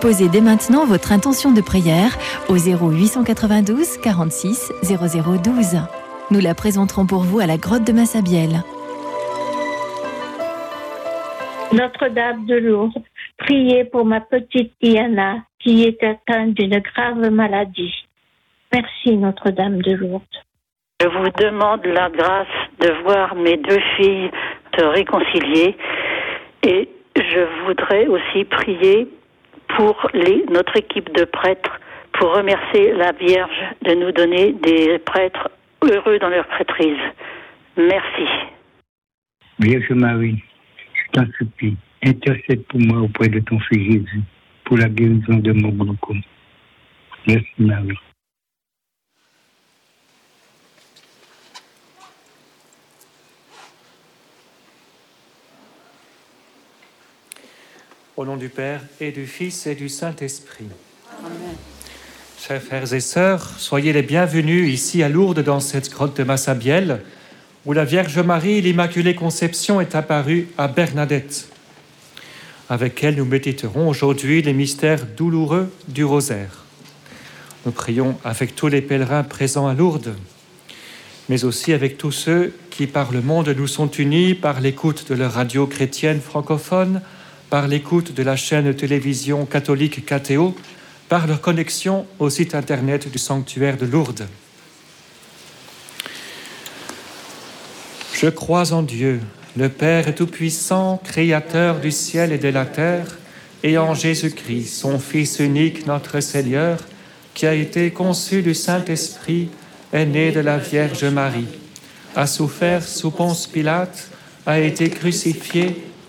Déposez dès maintenant votre intention de prière au 0892 46 0012. Nous la présenterons pour vous à la grotte de Massabielle. Notre-Dame de Lourdes, priez pour ma petite Diana qui est atteinte d'une grave maladie. Merci Notre-Dame de Lourdes. Je vous demande la grâce de voir mes deux filles se réconcilier et je voudrais aussi prier pour les, notre équipe de prêtres pour remercier la Vierge de nous donner des prêtres heureux dans leur prêtrise. Merci. Vierge Marie, je t'en supplie, intercède pour moi auprès de ton Fils Jésus pour la guérison de mon glaucome. Merci Marie. Au nom du Père et du Fils et du Saint-Esprit. Chers frères et sœurs, soyez les bienvenus ici à Lourdes dans cette grotte de Massabielle où la Vierge Marie, l'Immaculée Conception, est apparue à Bernadette. Avec elle, nous méditerons aujourd'hui les mystères douloureux du rosaire. Nous prions avec tous les pèlerins présents à Lourdes, mais aussi avec tous ceux qui, par le monde, nous sont unis par l'écoute de leur radio chrétienne francophone, par l'écoute de la chaîne télévision catholique KTO, par leur connexion au site internet du sanctuaire de Lourdes. Je crois en Dieu, le Père Tout-Puissant, Créateur du ciel et de la terre, et en Jésus-Christ, son Fils unique, notre Seigneur, qui a été conçu du Saint-Esprit, est né de la Vierge Marie, a souffert sous Ponce Pilate, a été crucifié,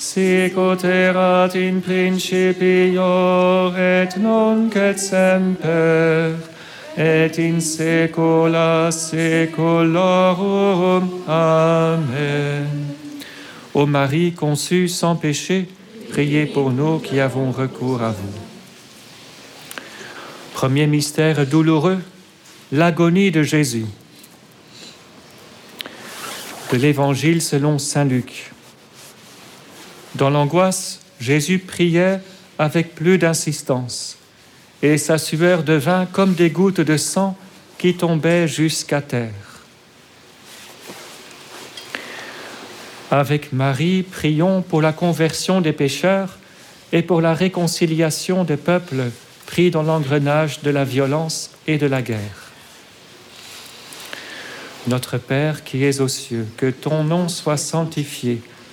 Sicut erat in principio et nunc et semper et in saecula saeculorum. Amen. Ô Marie conçue sans péché, priez pour nous qui avons recours à vous. Premier mystère douloureux, l'agonie de Jésus. De l'Évangile selon Saint Luc. Dans l'angoisse, Jésus priait avec plus d'insistance, et sa sueur devint comme des gouttes de sang qui tombaient jusqu'à terre. Avec Marie, prions pour la conversion des pécheurs et pour la réconciliation des peuples pris dans l'engrenage de la violence et de la guerre. Notre Père qui es aux cieux, que ton nom soit sanctifié,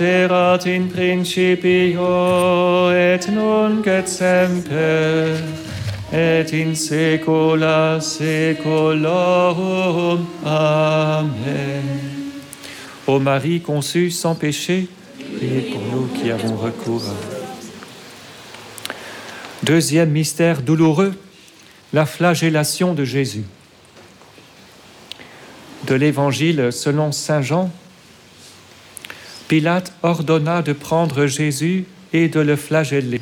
Erat in principio et nunc et semper et in saecula saeculorum. Amen. Ô Marie conçue sans péché, priez pour nous qui avons recours. Deuxième mystère douloureux, la flagellation de Jésus. De l'Évangile selon Saint Jean, Pilate ordonna de prendre Jésus et de le flageller.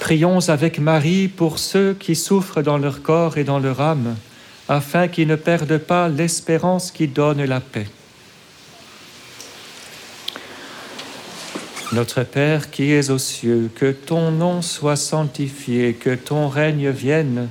Prions avec Marie pour ceux qui souffrent dans leur corps et dans leur âme, afin qu'ils ne perdent pas l'espérance qui donne la paix. Notre Père qui es aux cieux, que ton nom soit sanctifié, que ton règne vienne,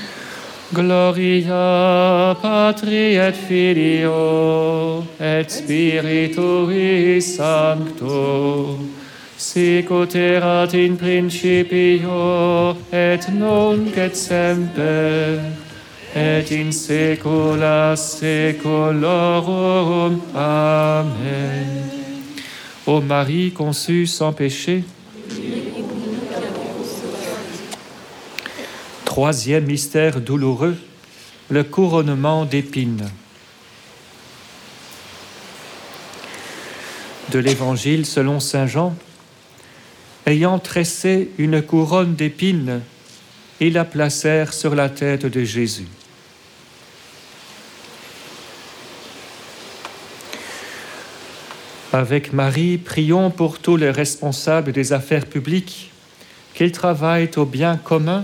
Gloria Patri et Filio et Spiritui Sancto, sicut erat in principio et nunc et semper, et in saecula saeculorum. Amen. Ô Marie conçue sans péché, Troisième mystère douloureux, le couronnement d'épines. De l'Évangile selon Saint Jean, ayant tressé une couronne d'épines, ils la placèrent sur la tête de Jésus. Avec Marie, prions pour tous les responsables des affaires publiques, qu'ils travaillent au bien commun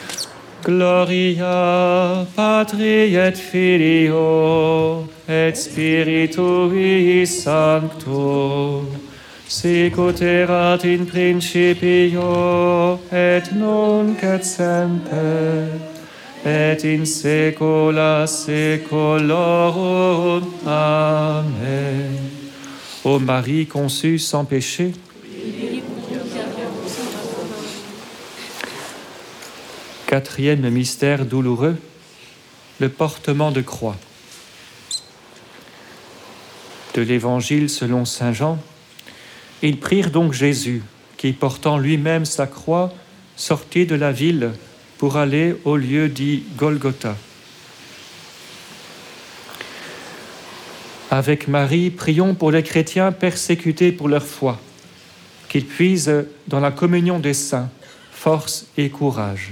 Gloria Patri et Filio et Spiritui Sancto sicut erat in principio et nunc et semper et in saecula saeculorum. Amen. Ô Marie conçue sans péché, Quatrième mystère douloureux, le portement de croix. De l'Évangile selon Saint Jean, ils prirent donc Jésus, qui portant lui-même sa croix, sortit de la ville pour aller au lieu dit Golgotha. Avec Marie, prions pour les chrétiens persécutés pour leur foi, qu'ils puisent dans la communion des saints force et courage.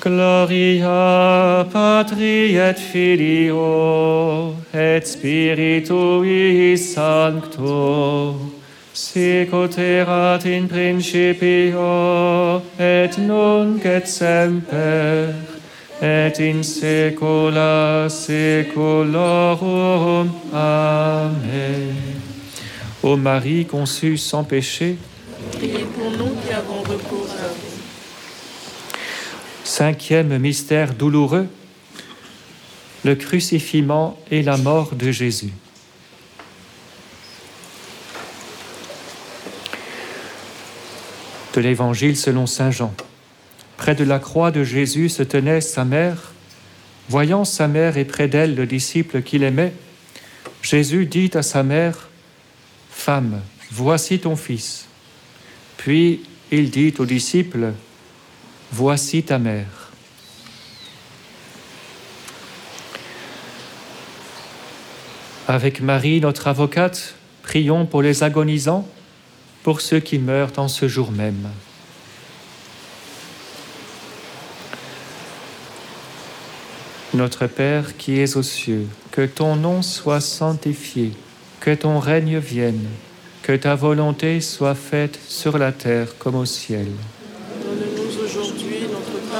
Gloria Patri et Filio et Spiritui Sancto sicut erat in principio et nunc et semper et in saecula saeculorum. Amen. Ô Marie conçue sans péché. Cinquième mystère douloureux, le crucifixion et la mort de Jésus. De l'Évangile selon Saint Jean. Près de la croix de Jésus se tenait sa mère. Voyant sa mère et près d'elle le disciple qu'il aimait, Jésus dit à sa mère, Femme, voici ton fils. Puis il dit au disciple, Voici ta mère. Avec Marie, notre avocate, prions pour les agonisants, pour ceux qui meurent en ce jour même. Notre Père qui es aux cieux, que ton nom soit sanctifié, que ton règne vienne, que ta volonté soit faite sur la terre comme au ciel. Donne-nous aujourd'hui notre pain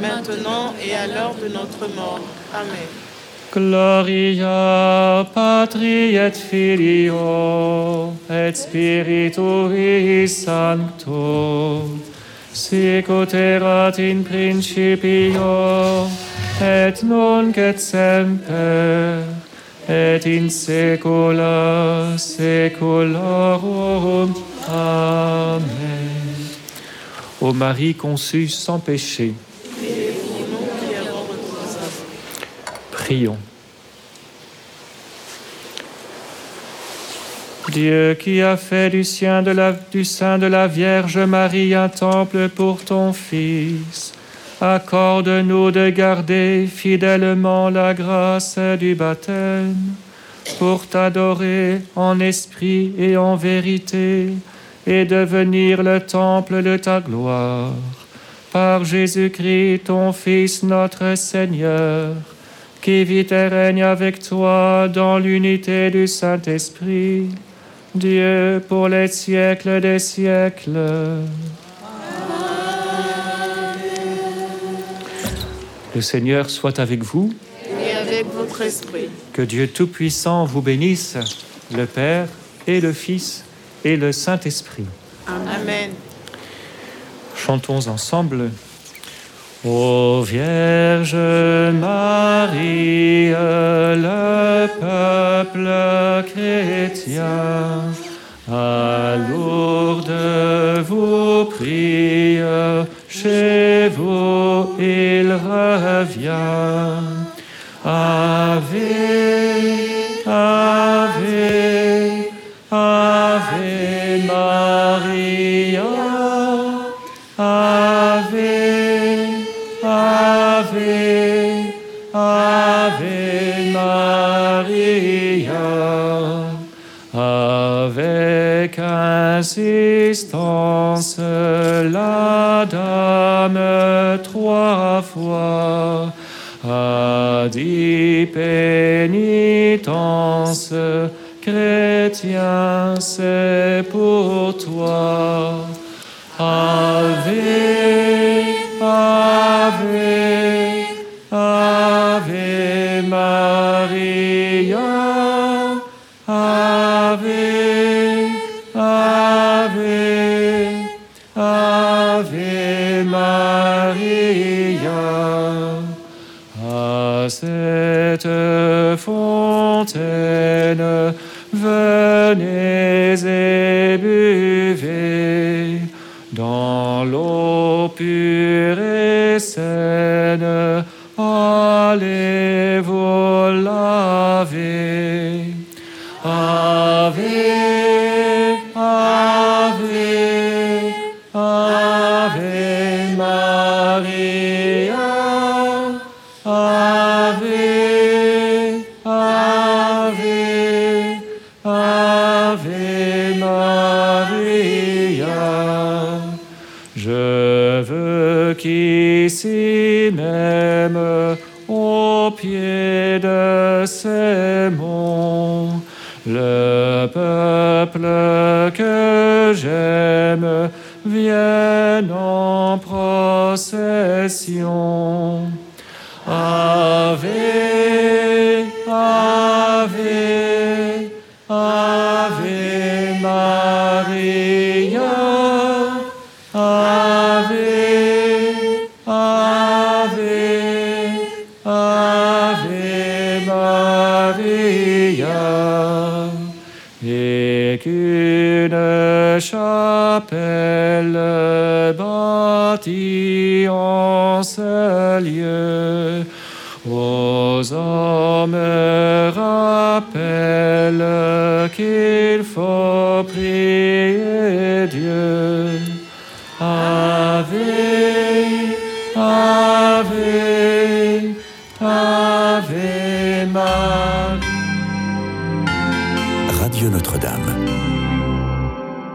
maintenant et à l'heure de notre mort. Amen. Gloria Patri et Filio et Spiritui Sancto erat in principio et nunc et semper et in saecula saeculorum. Amen. Ô Marie conçue sans péché, Priez pour nous qui avons recours à vous. Dieu qui a fait du, du sein de la Vierge Marie un temple pour ton Fils, accorde-nous de garder fidèlement la grâce du baptême pour t'adorer en esprit et en vérité et devenir le temple de ta gloire. Par Jésus-Christ, ton Fils, notre Seigneur, qui vit et règne avec toi dans l'unité du Saint-Esprit, Dieu pour les siècles des siècles. Le Seigneur soit avec vous, Et avec votre esprit. que Dieu Tout-Puissant vous bénisse, le Père et le Fils et le Saint-Esprit. Amen. Chantons ensemble. Ô Vierge Marie, le peuple chrétien, à Lourdes vous prie, chez vous il revient. Ave, insistance, la dame trois fois a dit pénitence, chrétien, c'est pour toi. Cette procession. Ave, Ave, Ave Maria. Ave, Ave, Ave Maria. Et qu'une chapelle bâtie en ce lieu Vos hommes rappellent qu'il faut prier Dieu.